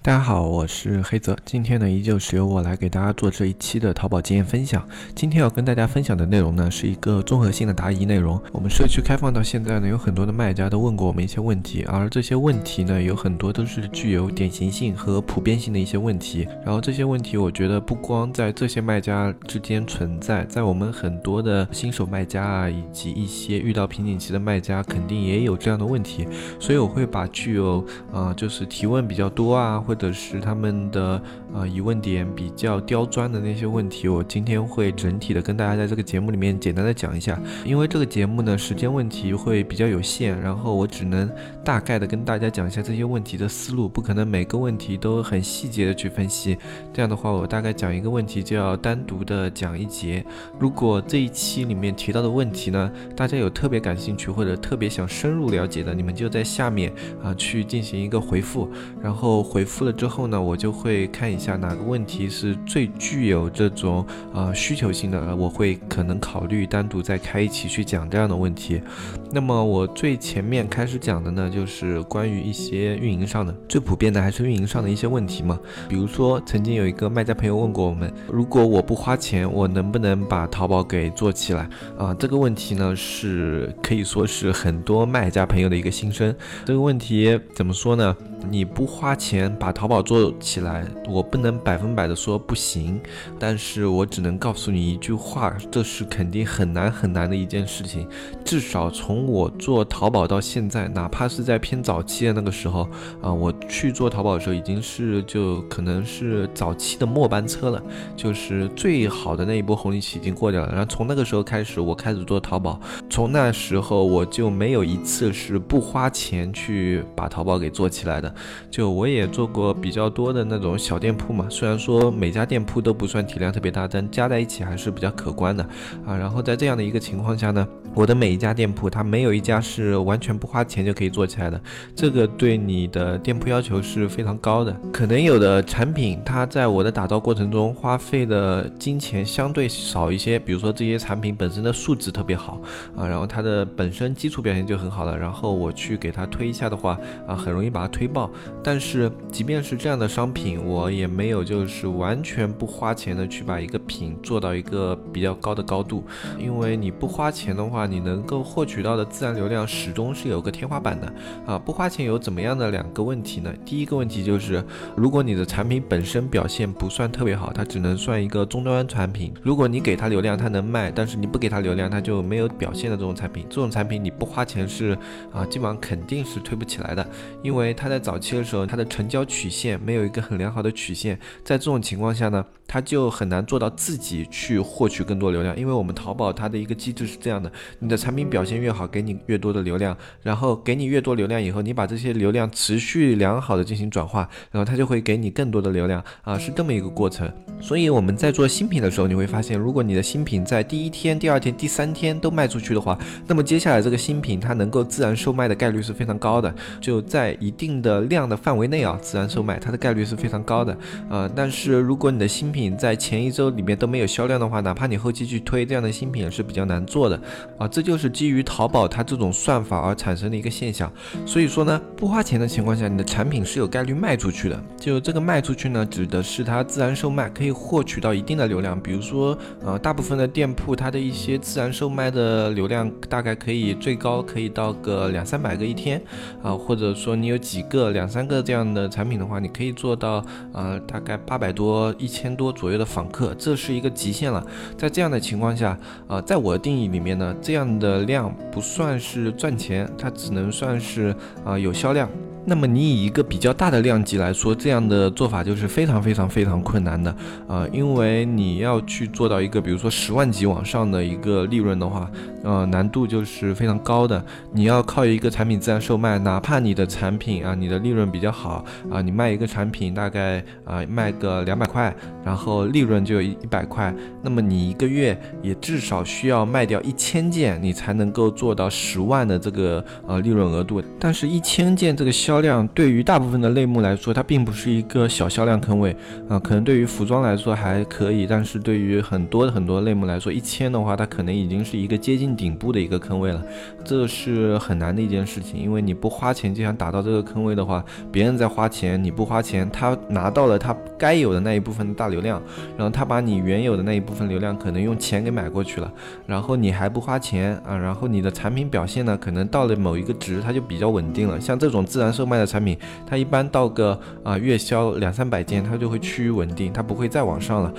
大家好，我是黑泽。今天呢，依旧是由我来给大家做这一期的淘宝经验分享。今天要跟大家分享的内容呢，是一个综合性的答疑内容。我们社区开放到现在呢，有很多的卖家都问过我们一些问题，而这些问题呢，有很多都是具有典型性和普遍性的一些问题。然后这些问题，我觉得不光在这些卖家之间存在，在我们很多的新手卖家啊，以及一些遇到瓶颈期的卖家，肯定也有这样的问题。所以我会把具有啊，就是提问比较多啊。或者是他们的呃疑问点比较刁钻的那些问题，我今天会整体的跟大家在这个节目里面简单的讲一下。因为这个节目呢时间问题会比较有限，然后我只能大概的跟大家讲一下这些问题的思路，不可能每个问题都很细节的去分析。这样的话，我大概讲一个问题就要单独的讲一节。如果这一期里面提到的问题呢，大家有特别感兴趣或者特别想深入了解的，你们就在下面啊去进行一个回复，然后回复。付了之后呢，我就会看一下哪个问题是最具有这种呃需求性的，我会可能考虑单独再开一期去讲这样的问题。那么我最前面开始讲的呢，就是关于一些运营上的，最普遍的还是运营上的一些问题嘛。比如说，曾经有一个卖家朋友问过我们，如果我不花钱，我能不能把淘宝给做起来啊？这个问题呢，是可以说是很多卖家朋友的一个心声。这个问题怎么说呢？你不花钱把把淘宝做起来，我不能百分百的说不行，但是我只能告诉你一句话，这是肯定很难很难的一件事情。至少从我做淘宝到现在，哪怕是在偏早期的那个时候啊，我去做淘宝的时候，已经是就可能是早期的末班车了，就是最好的那一波红利期已经过掉了。然后从那个时候开始，我开始做淘宝，从那时候我就没有一次是不花钱去把淘宝给做起来的。就我也做过比较多的那种小店铺嘛，虽然说每家店铺都不算体量特别大，但加在一起还是比较可观的啊。然后在这样的一个情况下呢，我的每一家店铺它没有一家是完全不花钱就可以做起来的，这个对你的店铺要求是非常高的。可能有的产品它在我的打造过程中花费的金钱相对少一些，比如说这些产品本身的素质特别好啊，然后它的本身基础表现就很好了，然后我去给它推一下的话啊，很容易把它推爆。但是，即是这样的商品，我也没有就是完全不花钱的去把一个品做到一个比较高的高度，因为你不花钱的话，你能够获取到的自然流量始终是有个天花板的啊。不花钱有怎么样的两个问题呢？第一个问题就是，如果你的产品本身表现不算特别好，它只能算一个终端产品。如果你给它流量，它能卖；但是你不给它流量，它就没有表现的这种产品。这种产品你不花钱是啊，基本上肯定是推不起来的，因为它在早期的时候，它的成交曲线没有一个很良好的曲线，在这种情况下呢，它就很难做到自己去获取更多流量。因为我们淘宝它的一个机制是这样的：你的产品表现越好，给你越多的流量，然后给你越多流量以后，你把这些流量持续良好的进行转化，然后它就会给你更多的流量啊，是这么一个过程。所以我们在做新品的时候，你会发现，如果你的新品在第一天、第二天、第三天都卖出去的话，那么接下来这个新品它能够自然售卖的概率是非常高的，就在一定的量的。范围内啊，自然售卖它的概率是非常高的，呃，但是如果你的新品在前一周里面都没有销量的话，哪怕你后期去推这样的新品也是比较难做的啊，这就是基于淘宝它这种算法而产生的一个现象。所以说呢，不花钱的情况下，你的产品是有概率卖出去的。就这个卖出去呢，指的是它自然售卖可以获取到一定的流量，比如说呃，大部分的店铺它的一些自然售卖的流量大概可以最高可以到个两三百个一天啊，或者说你有几个两三。个这样的产品的话，你可以做到呃大概八百多、一千多左右的访客，这是一个极限了。在这样的情况下，呃，在我的定义里面呢，这样的量不算是赚钱，它只能算是啊有销量。那么你以一个比较大的量级来说，这样的做法就是非常非常非常困难的啊，因为你要去做到一个比如说十万级往上的一个利润的话，呃，难度就是非常高的。你要靠一个产品自然售卖，哪怕你的产品啊，你的利润比较好啊，你卖一个产品大概啊卖个两百块，然后利润就有一一百块，那么你一个月也至少需要卖掉一千件，你才能够做到十万的这个呃利润额度。但是，一千件这个销销量对于大部分的类目来说，它并不是一个小销量坑位啊。可能对于服装来说还可以，但是对于很多很多类目来说，一千的话，它可能已经是一个接近顶部的一个坑位了。这是很难的一件事情，因为你不花钱就想打到这个坑位的话，别人在花钱，你不花钱，他拿到了他该有的那一部分的大流量，然后他把你原有的那一部分流量可能用钱给买过去了，然后你还不花钱啊，然后你的产品表现呢，可能到了某一个值，它就比较稳定了。像这种自然售卖的产品，它一般到个啊月销两三百件，它就会趋于稳定，它不会再往上了。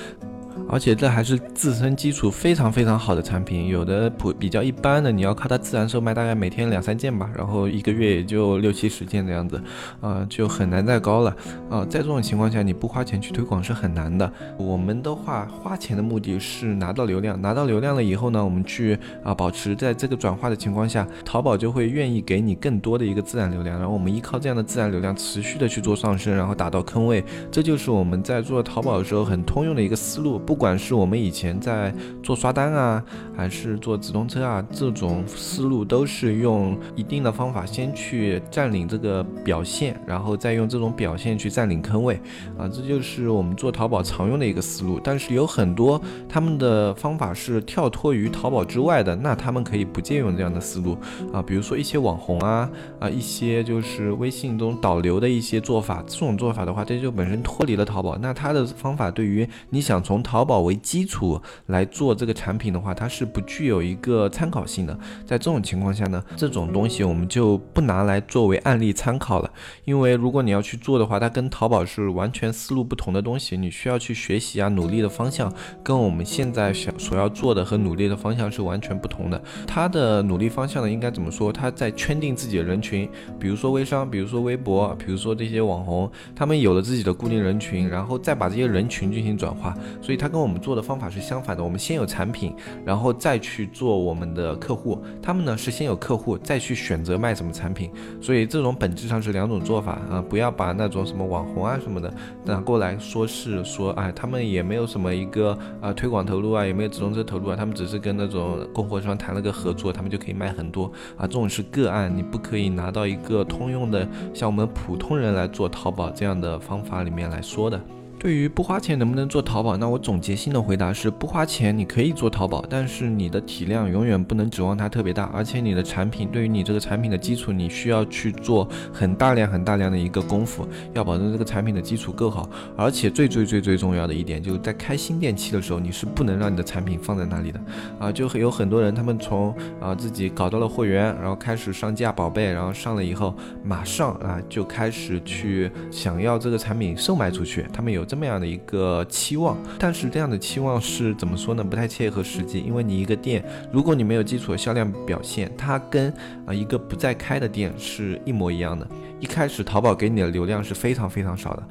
而且这还是自身基础非常非常好的产品，有的普比较一般的，你要靠它自然售卖，大概每天两三件吧，然后一个月也就六七十件这样子，啊，就很难再高了，啊，在这种情况下，你不花钱去推广是很难的。我们的话，花钱的目的是拿到流量，拿到流量了以后呢，我们去啊保持在这个转化的情况下，淘宝就会愿意给你更多的一个自然流量，然后我们依靠这样的自然流量持续的去做上升，然后打到坑位，这就是我们在做淘宝的时候很通用的一个思路，不。管是我们以前在做刷单啊，还是做直通车啊，这种思路都是用一定的方法先去占领这个表现，然后再用这种表现去占领坑位啊，这就是我们做淘宝常用的一个思路。但是有很多他们的方法是跳脱于淘宝之外的，那他们可以不借用这样的思路啊，比如说一些网红啊啊，一些就是微信中导流的一些做法，这种做法的话，这就本身脱离了淘宝。那他的方法对于你想从淘淘宝为基础来做这个产品的话，它是不具有一个参考性的。在这种情况下呢，这种东西我们就不拿来作为案例参考了。因为如果你要去做的话，它跟淘宝是完全思路不同的东西，你需要去学习啊，努力的方向跟我们现在想所要做的和努力的方向是完全不同的。它的努力方向呢，应该怎么说？它在圈定自己的人群，比如说微商，比如说微博，比如说这些网红，他们有了自己的固定人群，然后再把这些人群进行转化，所以它跟我们做的方法是相反的，我们先有产品，然后再去做我们的客户。他们呢是先有客户，再去选择卖什么产品。所以这种本质上是两种做法啊！不要把那种什么网红啊什么的拿过来说是说，哎，他们也没有什么一个啊推广投入啊，也没有直通车投入啊，他们只是跟那种供货商谈了个合作，他们就可以卖很多啊。这种是个案，你不可以拿到一个通用的像我们普通人来做淘宝这样的方法里面来说的。对于不花钱能不能做淘宝，那我总结性的回答是：不花钱你可以做淘宝，但是你的体量永远不能指望它特别大，而且你的产品对于你这个产品的基础，你需要去做很大量很大量的一个功夫，要保证这个产品的基础够好。而且最最最最重要的一点，就是在开新店期的时候，你是不能让你的产品放在那里的啊！就有很多人，他们从啊自己搞到了货源，然后开始上架宝贝，然后上了以后，马上啊就开始去想要这个产品售卖出去，他们有。这么样的一个期望，但是这样的期望是怎么说呢？不太切合实际，因为你一个店，如果你没有基础的销量表现，它跟啊一个不再开的店是一模一样的。一开始淘宝给你的流量是非常非常少的。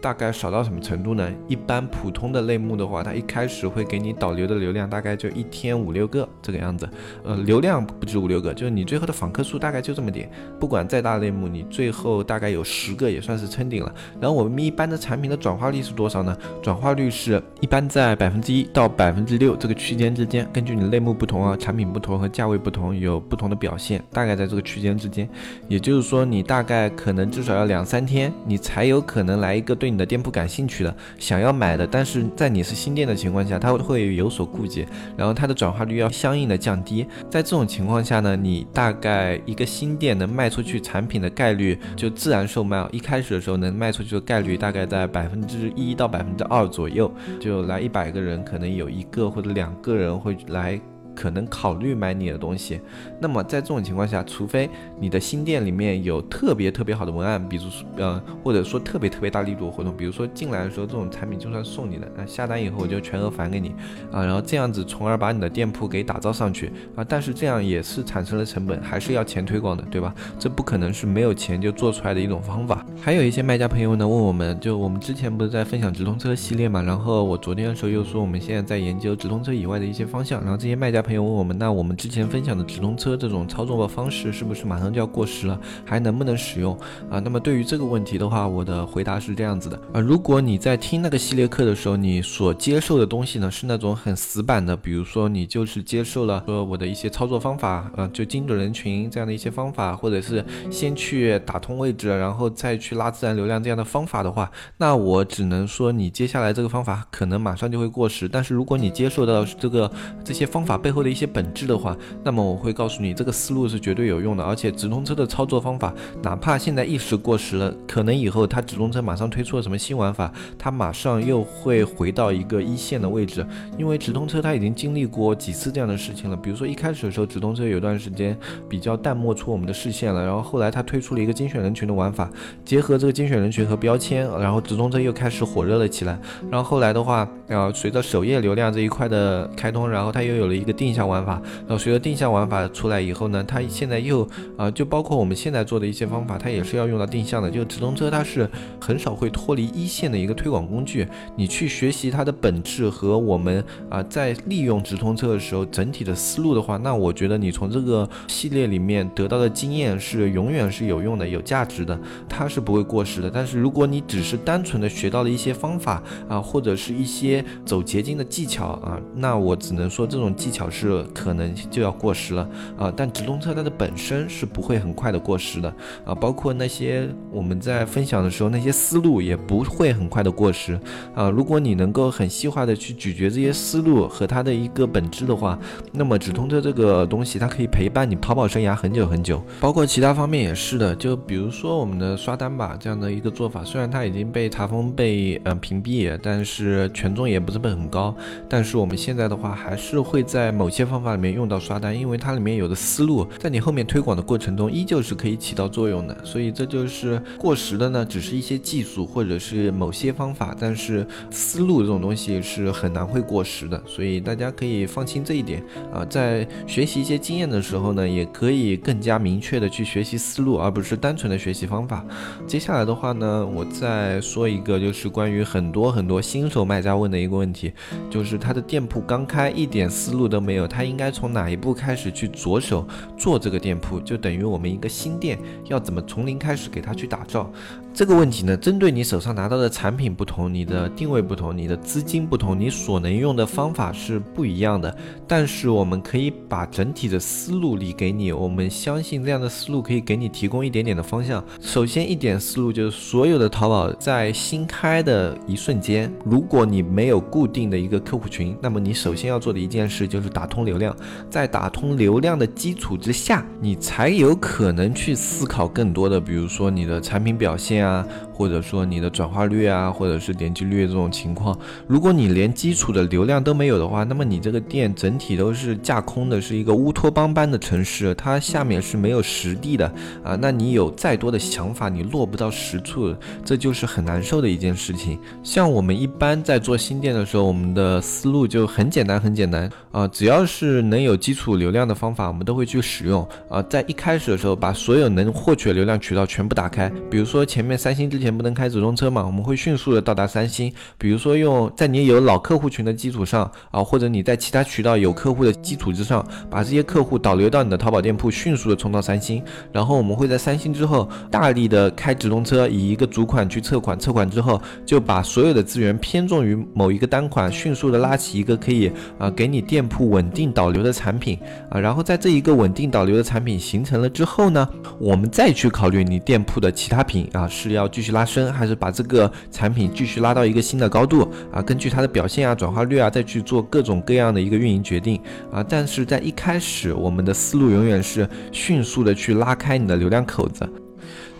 大概少到什么程度呢？一般普通的类目的话，它一开始会给你导流的流量大概就一天五六个这个样子，呃，流量不止五六个，就是你最后的访客数大概就这么点。不管再大类目，你最后大概有十个也算是撑顶了。然后我们一般的产品的转化率是多少呢？转化率是一般在百分之一到百分之六这个区间之间，根据你类目不同啊，产品不同和价位不同，有不同的表现，大概在这个区间之间。也就是说，你大概可能至少要两三天，你才有可能来一个对。你的店铺感兴趣的，想要买的，但是在你是新店的情况下，他会有所顾忌，然后它的转化率要相应的降低。在这种情况下呢，你大概一个新店能卖出去产品的概率，就自然售卖，一开始的时候能卖出去的概率大概在百分之一到百分之二左右。就来一百个人，可能有一个或者两个人会来。可能考虑买你的东西。那么在这种情况下，除非你的新店里面有特别特别好的文案，比如说呃，或者说特别特别大力度的活动，比如说进来的时候这种产品就算送你的，那下单以后我就全额返给你啊，然后这样子从而把你的店铺给打造上去啊。但是这样也是产生了成本，还是要钱推广的，对吧？这不可能是没有钱就做出来的一种方法。还有一些卖家朋友呢问我们，就我们之前不是在分享直通车系列嘛，然后我昨天的时候又说我们现在在研究直通车以外的一些方向，然后这些卖家朋友问我们，那我们之前分享的直通车这种操作的方式是不是马上就要过时了，还能不能使用啊？那么对于这个问题的话，我的回答是这样子的啊，如果你在听那个系列课的时候，你所接受的东西呢是那种很死板的，比如说你就是接受了说我的一些操作方法，呃，就精准人群这样的一些方法，或者是先去打通位置，然后再去拉自然流量这样的方法的话，那我只能说你接下来这个方法可能马上就会过时。但是如果你接受到这个这些方法背背后的一些本质的话，那么我会告诉你这个思路是绝对有用的，而且直通车的操作方法，哪怕现在一时过时了，可能以后它直通车马上推出了什么新玩法，它马上又会回到一个一线的位置，因为直通车它已经经历过几次这样的事情了。比如说一开始的时候，直通车有段时间比较淡漠出我们的视线了，然后后来它推出了一个精选人群的玩法，结合这个精选人群和标签，然后直通车又开始火热了起来。然后后来的话，呃，随着首页流量这一块的开通，然后它又有了一个定向玩法。那随着定向玩法出来以后呢，它现在又啊，就包括我们现在做的一些方法，它也是要用到定向的。就直通车它是很少会脱离一线的一个推广工具。你去学习它的本质和我们啊在利用直通车的时候整体的思路的话，那我觉得你从这个系列里面得到的经验是永远是有用的、有价值的，它是不会过时的。但是如果你只是单纯的学到了一些方法啊，或者是一些走捷径的技巧啊，那我只能说这种技巧是可能就要过时了啊。但直通车它的本身是不会很快的过时的啊，包括那些我们在分享的时候那些思路也不会很快的过时啊。如果你能够很细化的去咀嚼这些思路和它的一个本质的话，那么直通车这个东西它可以陪伴你淘宝生涯很久很久。包括其他方面也是的，就比如说我们的刷单吧这样的一个做法，虽然它已经被查封被嗯屏蔽，但是权重也不是很高，但是我们现在的话还是会在某些方法里面用到刷单，因为它里面有的思路在你后面推广的过程中依旧是可以起到作用的。所以这就是过时的呢，只是一些技术或者是某些方法，但是思路这种东西是很难会过时的，所以大家可以放心这一点啊。在学习一些经验的时候呢，也可以更加明确的去学习思路，而不是单纯的学习方法。接下来的话呢，我再说一个，就是关于很多很多新手卖家问的一个问题，就是他的店铺刚开，一点思路都没没有，他应该从哪一步开始去着手做这个店铺？就等于我们一个新店要怎么从零开始给他去打造？这个问题呢，针对你手上拿到的产品不同，你的定位不同，你的资金不同，你所能用的方法是不一样的。但是我们可以把整体的思路理给你，我们相信这样的思路可以给你提供一点点的方向。首先一点思路就是，所有的淘宝在新开的一瞬间，如果你没有固定的一个客户群，那么你首先要做的一件事就是打打通流量。在打通流量的基础之下，你才有可能去思考更多的，比如说你的产品表现。啊，或者说你的转化率啊，或者是点击率这种情况，如果你连基础的流量都没有的话，那么你这个店整体都是架空的，是一个乌托邦般的城市，它下面是没有实地的啊。那你有再多的想法，你落不到实处，这就是很难受的一件事情。像我们一般在做新店的时候，我们的思路就很简单，很简单啊，只要只要是能有基础流量的方法，我们都会去使用啊。在一开始的时候，把所有能获取流量渠道全部打开，比如说前面。三星之前不能开直通车嘛？我们会迅速的到达三星。比如说用在你有老客户群的基础上啊，或者你在其他渠道有客户的基础之上，把这些客户导流到你的淘宝店铺，迅速的冲到三星。然后我们会在三星之后大力的开直通车，以一个主款去测款，测款之后就把所有的资源偏重于某一个单款，迅速的拉起一个可以啊给你店铺稳定导流的产品啊。然后在这一个稳定导流的产品形成了之后呢，我们再去考虑你店铺的其他品啊。是要继续拉升，还是把这个产品继续拉到一个新的高度啊？根据它的表现啊、转化率啊，再去做各种各样的一个运营决定啊。但是在一开始，我们的思路永远是迅速的去拉开你的流量口子。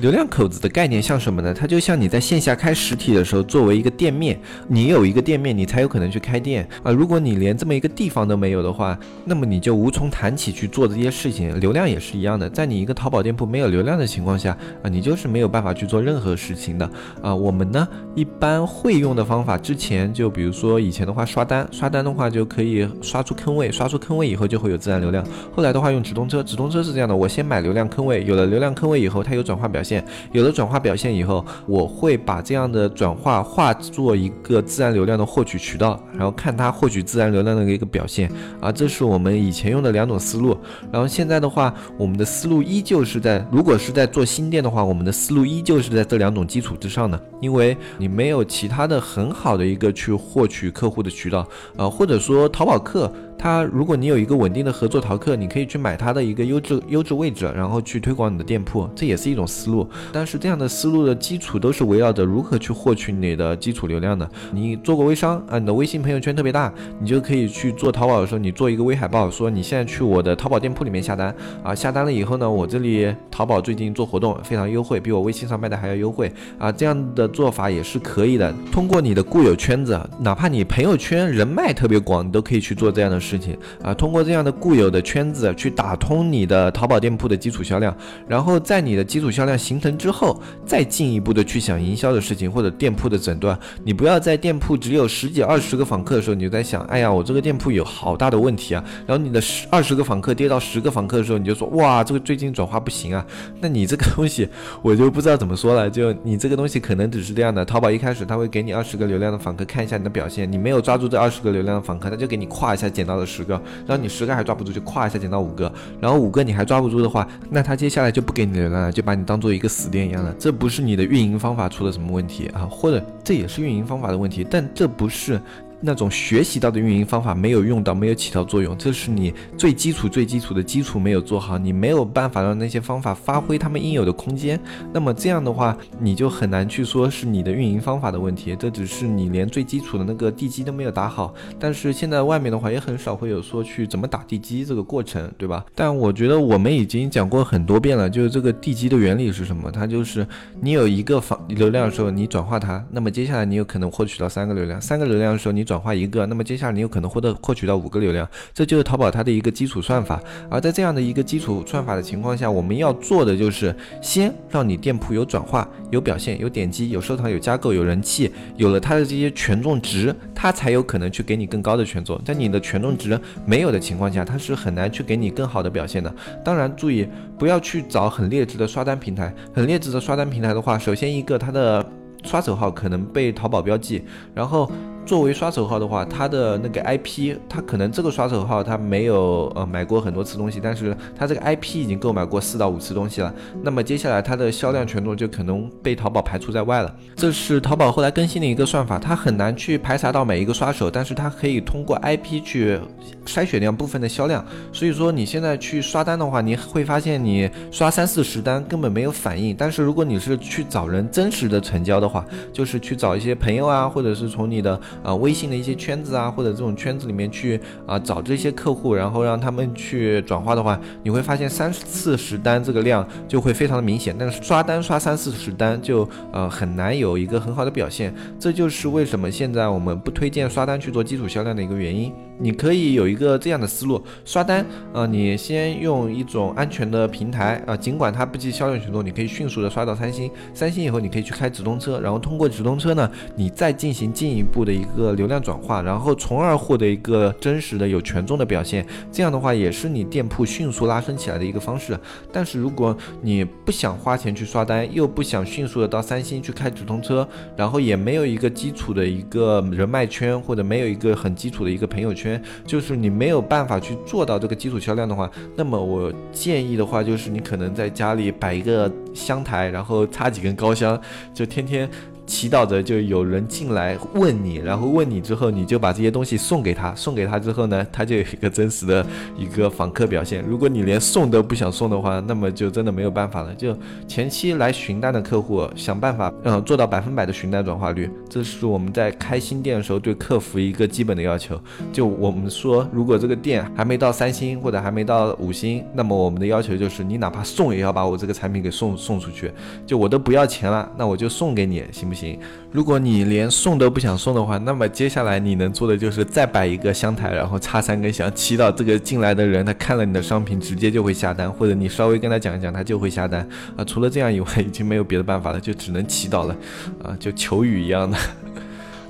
流量口子的概念像什么呢？它就像你在线下开实体的时候，作为一个店面，你有一个店面，你才有可能去开店啊。如果你连这么一个地方都没有的话，那么你就无从谈起去做这些事情。流量也是一样的，在你一个淘宝店铺没有流量的情况下啊，你就是没有办法去做任何事情的啊。我们呢一般会用的方法，之前就比如说以前的话刷单，刷单的话就可以刷出坑位，刷出坑位以后就会有自然流量。后来的话用直通车，直通车是这样的，我先买流量坑位，有了流量坑位以后，它有转化表现。有了转化表现以后，我会把这样的转化化作一个自然流量的获取渠道，然后看它获取自然流量的一个表现啊，这是我们以前用的两种思路。然后现在的话，我们的思路依旧是在，如果是在做新店的话，我们的思路依旧是在这两种基础之上的，因为你没有其他的很好的一个去获取客户的渠道啊，或者说淘宝客。他，如果你有一个稳定的合作淘客，你可以去买他的一个优质优质位置，然后去推广你的店铺，这也是一种思路。但是这样的思路的基础都是围绕着如何去获取你的基础流量的。你做过微商啊，你的微信朋友圈特别大，你就可以去做淘宝的时候，你做一个微海报，说你现在去我的淘宝店铺里面下单啊，下单了以后呢，我这里淘宝最近做活动非常优惠，比我微信上卖的还要优惠啊，这样的做法也是可以的。通过你的固有圈子，哪怕你朋友圈人脉特别广，你都可以去做这样的事。事情啊，通过这样的固有的圈子去打通你的淘宝店铺的基础销量，然后在你的基础销量形成之后，再进一步的去想营销的事情或者店铺的诊断。你不要在店铺只有十几二十个访客的时候，你就在想，哎呀，我这个店铺有好大的问题啊。然后你的十二十个访客跌到十个访客的时候，你就说，哇，这个最近转化不行啊。那你这个东西我就不知道怎么说了。就你这个东西可能只是这样的，淘宝一开始他会给你二十个流量的访客看一下你的表现，你没有抓住这二十个流量的访客，他就给你跨一下减到了。十个，然后你十个还抓不住，就跨一下减到五个，然后五个你还抓不住的话，那他接下来就不给你流量了，就把你当做一个死店一样的。这不是你的运营方法出了什么问题啊，或者这也是运营方法的问题，但这不是。那种学习到的运营方法没有用到，没有起到作用，这是你最基础、最基础的基础没有做好，你没有办法让那些方法发挥他们应有的空间。那么这样的话，你就很难去说是你的运营方法的问题，这只是你连最基础的那个地基都没有打好。但是现在外面的话也很少会有说去怎么打地基这个过程，对吧？但我觉得我们已经讲过很多遍了，就是这个地基的原理是什么？它就是你有一个访流量的时候，你转化它，那么接下来你有可能获取到三个流量，三个流量的时候你。转化一个，那么接下来你有可能获得获取到五个流量，这就是淘宝它的一个基础算法。而在这样的一个基础算法的情况下，我们要做的就是先让你店铺有转化、有表现、有点击、有收藏、有加购、有人气，有了它的这些权重值，它才有可能去给你更高的权重。在你的权重值没有的情况下，它是很难去给你更好的表现的。当然，注意不要去找很劣质的刷单平台。很劣质的刷单平台的话，首先一个它的刷手号可能被淘宝标记，然后。作为刷手号的话，它的那个 IP，它可能这个刷手号它没有呃买过很多次东西，但是它这个 IP 已经购买过四到五次东西了。那么接下来它的销量权重就可能被淘宝排除在外了。这是淘宝后来更新的一个算法，它很难去排查到每一个刷手，但是它可以通过 IP 去筛选掉部分的销量。所以说你现在去刷单的话，你会发现你刷三四十单根本没有反应。但是如果你是去找人真实的成交的话，就是去找一些朋友啊，或者是从你的啊，微信的一些圈子啊，或者这种圈子里面去啊找这些客户，然后让他们去转化的话，你会发现三四十单这个量就会非常的明显。但是刷单刷三四十单就呃很难有一个很好的表现。这就是为什么现在我们不推荐刷单去做基础销量的一个原因。你可以有一个这样的思路，刷单啊，你先用一种安全的平台啊，尽管它不计销量权重，你可以迅速的刷到三星，三星以后你可以去开直通车，然后通过直通车呢，你再进行进一步的一个一个流量转化，然后从而获得一个真实的有权重的表现。这样的话也是你店铺迅速拉升起来的一个方式。但是如果你不想花钱去刷单，又不想迅速的到三星去开直通车，然后也没有一个基础的一个人脉圈，或者没有一个很基础的一个朋友圈。就是你没有办法去做到这个基础销量的话，那么我建议的话就是你可能在家里摆一个香台，然后插几根高香，就天天。祈祷着就有人进来问你，然后问你之后，你就把这些东西送给他，送给他之后呢，他就有一个真实的一个访客表现。如果你连送都不想送的话，那么就真的没有办法了。就前期来询单的客户，想办法嗯做到百分百的询单转化率，这是我们在开新店的时候对客服一个基本的要求。就我们说，如果这个店还没到三星或者还没到五星，那么我们的要求就是你哪怕送也要把我这个产品给送送出去。就我都不要钱了，那我就送给你，行不行？行如果你连送都不想送的话，那么接下来你能做的就是再摆一个香台，然后插三根香，祈祷这个进来的人他看了你的商品直接就会下单，或者你稍微跟他讲一讲，他就会下单啊。除了这样以外，已经没有别的办法了，就只能祈祷了啊，就求雨一样的。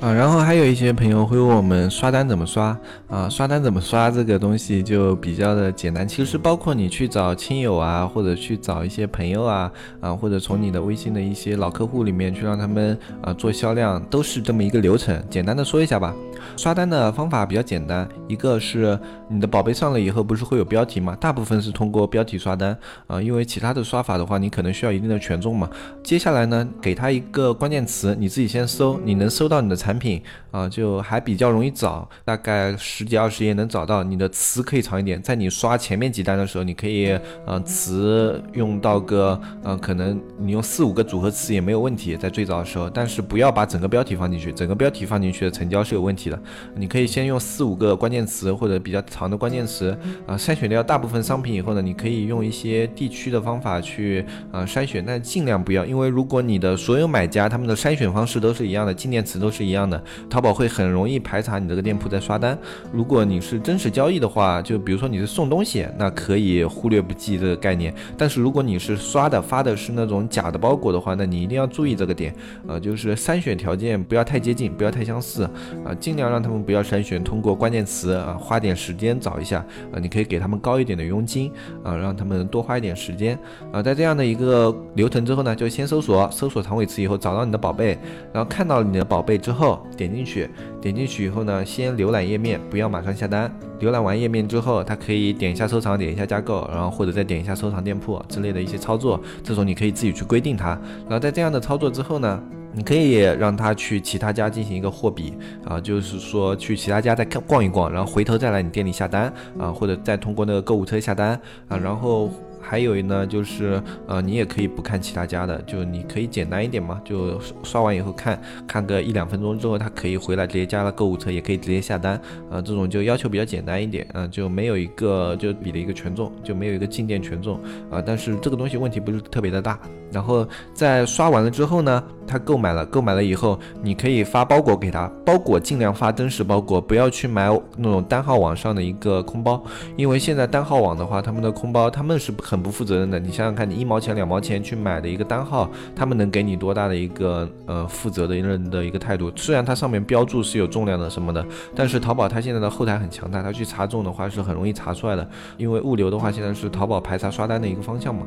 啊，然后还有一些朋友会问我们刷单怎么刷啊？刷单怎么刷这个东西就比较的简单。其实包括你去找亲友啊，或者去找一些朋友啊，啊，或者从你的微信的一些老客户里面去让他们啊做销量，都是这么一个流程。简单的说一下吧。刷单的方法比较简单，一个是你的宝贝上了以后不是会有标题吗？大部分是通过标题刷单啊，因为其他的刷法的话，你可能需要一定的权重嘛。接下来呢，给他一个关键词，你自己先搜，你能搜到你的产。产品啊，就还比较容易找，大概十几二十页能找到。你的词可以长一点，在你刷前面几单的时候，你可以呃词用到个呃，可能你用四五个组合词也没有问题，在最早的时候。但是不要把整个标题放进去，整个标题放进去的成交是有问题的。你可以先用四五个关键词或者比较长的关键词啊，筛选掉大部分商品以后呢，你可以用一些地区的方法去啊筛选，但尽量不要，因为如果你的所有买家他们的筛选方式都是一样的，进店词都是一样。样的淘宝会很容易排查你这个店铺在刷单。如果你是真实交易的话，就比如说你是送东西，那可以忽略不计这个概念。但是如果你是刷的发的是那种假的包裹的话，那你一定要注意这个点啊，就是筛选条件不要太接近，不要太相似啊，尽量让他们不要筛选，通过关键词啊，花点时间找一下啊，你可以给他们高一点的佣金啊，让他们多花一点时间啊，在这样的一个流程之后呢，就先搜索，搜索长尾词以后找到你的宝贝，然后看到你的宝贝之后。点进去，点进去以后呢，先浏览页面，不要马上下单。浏览完页面之后，它可以点一下收藏，点一下加购，然后或者再点一下收藏店铺之类的一些操作。这种你可以自己去规定它。然后在这样的操作之后呢，你可以让他去其他家进行一个货比啊，就是说去其他家再看逛一逛，然后回头再来你店里下单啊，或者再通过那个购物车下单啊，然后。还有呢，就是呃，你也可以不看其他家的，就你可以简单一点嘛，就刷完以后看看个一两分钟之后，他可以回来直接加了购物车，也可以直接下单，啊，这种就要求比较简单一点，啊，就没有一个就比的一个权重，就没有一个进店权重，啊，但是这个东西问题不是特别的大。然后在刷完了之后呢，他购买了，购买了以后，你可以发包裹给他，包裹尽量发真实包裹，不要去买那种单号网上的一个空包，因为现在单号网的话，他们的空包他们是不很不负责任的。你想想看，你一毛钱两毛钱去买的一个单号，他们能给你多大的一个呃负责的人的一个态度？虽然它上面标注是有重量的什么的，但是淘宝它现在的后台很强大，它去查重的话是很容易查出来的。因为物流的话现在是淘宝排查刷单的一个方向嘛，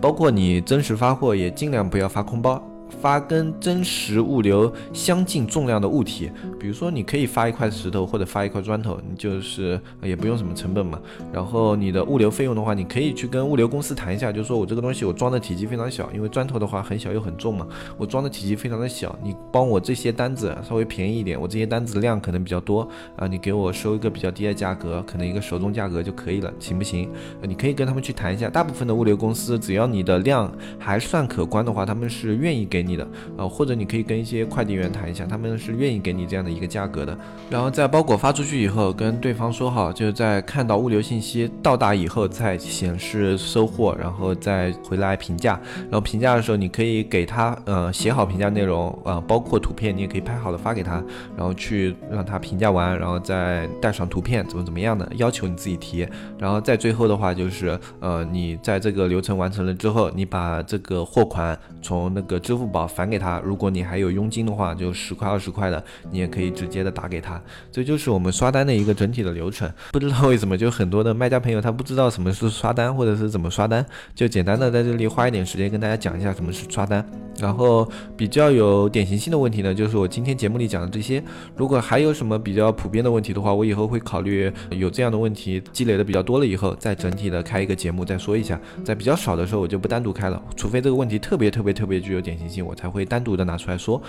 包括你真实发货也尽量不要发空包。发跟真实物流相近重量的物体，比如说你可以发一块石头或者发一块砖头，你就是也不用什么成本嘛。然后你的物流费用的话，你可以去跟物流公司谈一下，就是说我这个东西我装的体积非常小，因为砖头的话很小又很重嘛，我装的体积非常的小，你帮我这些单子稍微便宜一点，我这些单子量可能比较多啊，你给我收一个比较低的价格，可能一个手动价格就可以了，行不行？你可以跟他们去谈一下，大部分的物流公司只要你的量还算可观的话，他们是愿意给。你的啊，或者你可以跟一些快递员谈一下，他们是愿意给你这样的一个价格的。然后在包裹发出去以后，跟对方说好，就是在看到物流信息到达以后再显示收货，然后再回来评价。然后评价的时候，你可以给他呃写好评价内容啊，包括图片，你也可以拍好了发给他，然后去让他评价完，然后再带上图片怎么怎么样的要求你自己提。然后在最后的话就是呃你在这个流程完成了之后，你把这个货款从那个支付。付宝返给他，如果你还有佣金的话，就十块二十块的，你也可以直接的打给他。这就是我们刷单的一个整体的流程。不知道为什么，就很多的卖家朋友他不知道什么是刷单，或者是怎么刷单，就简单的在这里花一点时间跟大家讲一下什么是刷单。然后比较有典型性的问题呢，就是我今天节目里讲的这些。如果还有什么比较普遍的问题的话，我以后会考虑有这样的问题积累的比较多了以后，再整体的开一个节目再说一下。在比较少的时候，我就不单独开了，除非这个问题特别特别特别具有典型性，我才会单独的拿出来说。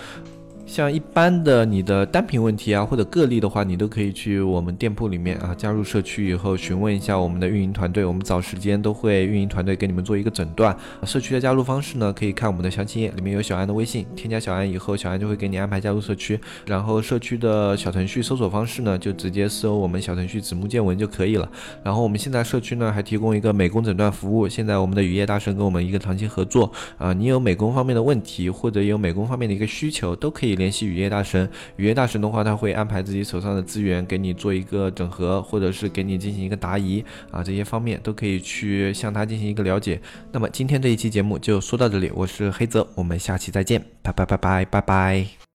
像一般的你的单品问题啊，或者个例的话，你都可以去我们店铺里面啊，加入社区以后询问一下我们的运营团队，我们找时间都会运营团队给你们做一个诊断。社区的加入方式呢，可以看我们的详情页，里面有小安的微信，添加小安以后，小安就会给你安排加入社区。然后社区的小程序搜索方式呢，就直接搜我们小程序子木见闻就可以了。然后我们现在社区呢还提供一个美工诊断服务，现在我们的雨夜大神跟我们一个长期合作啊，你有美工方面的问题或者有美工方面的一个需求，都可以联系雨夜大神。雨夜大神的话，他会安排自己手上的资源给你做一个整合，或者是给你进行一个答疑啊，这些方面都可以去向他进行一个了解。那么今天这一期节目就说到这里，我是黑泽，我们下期再见，拜拜拜拜拜拜。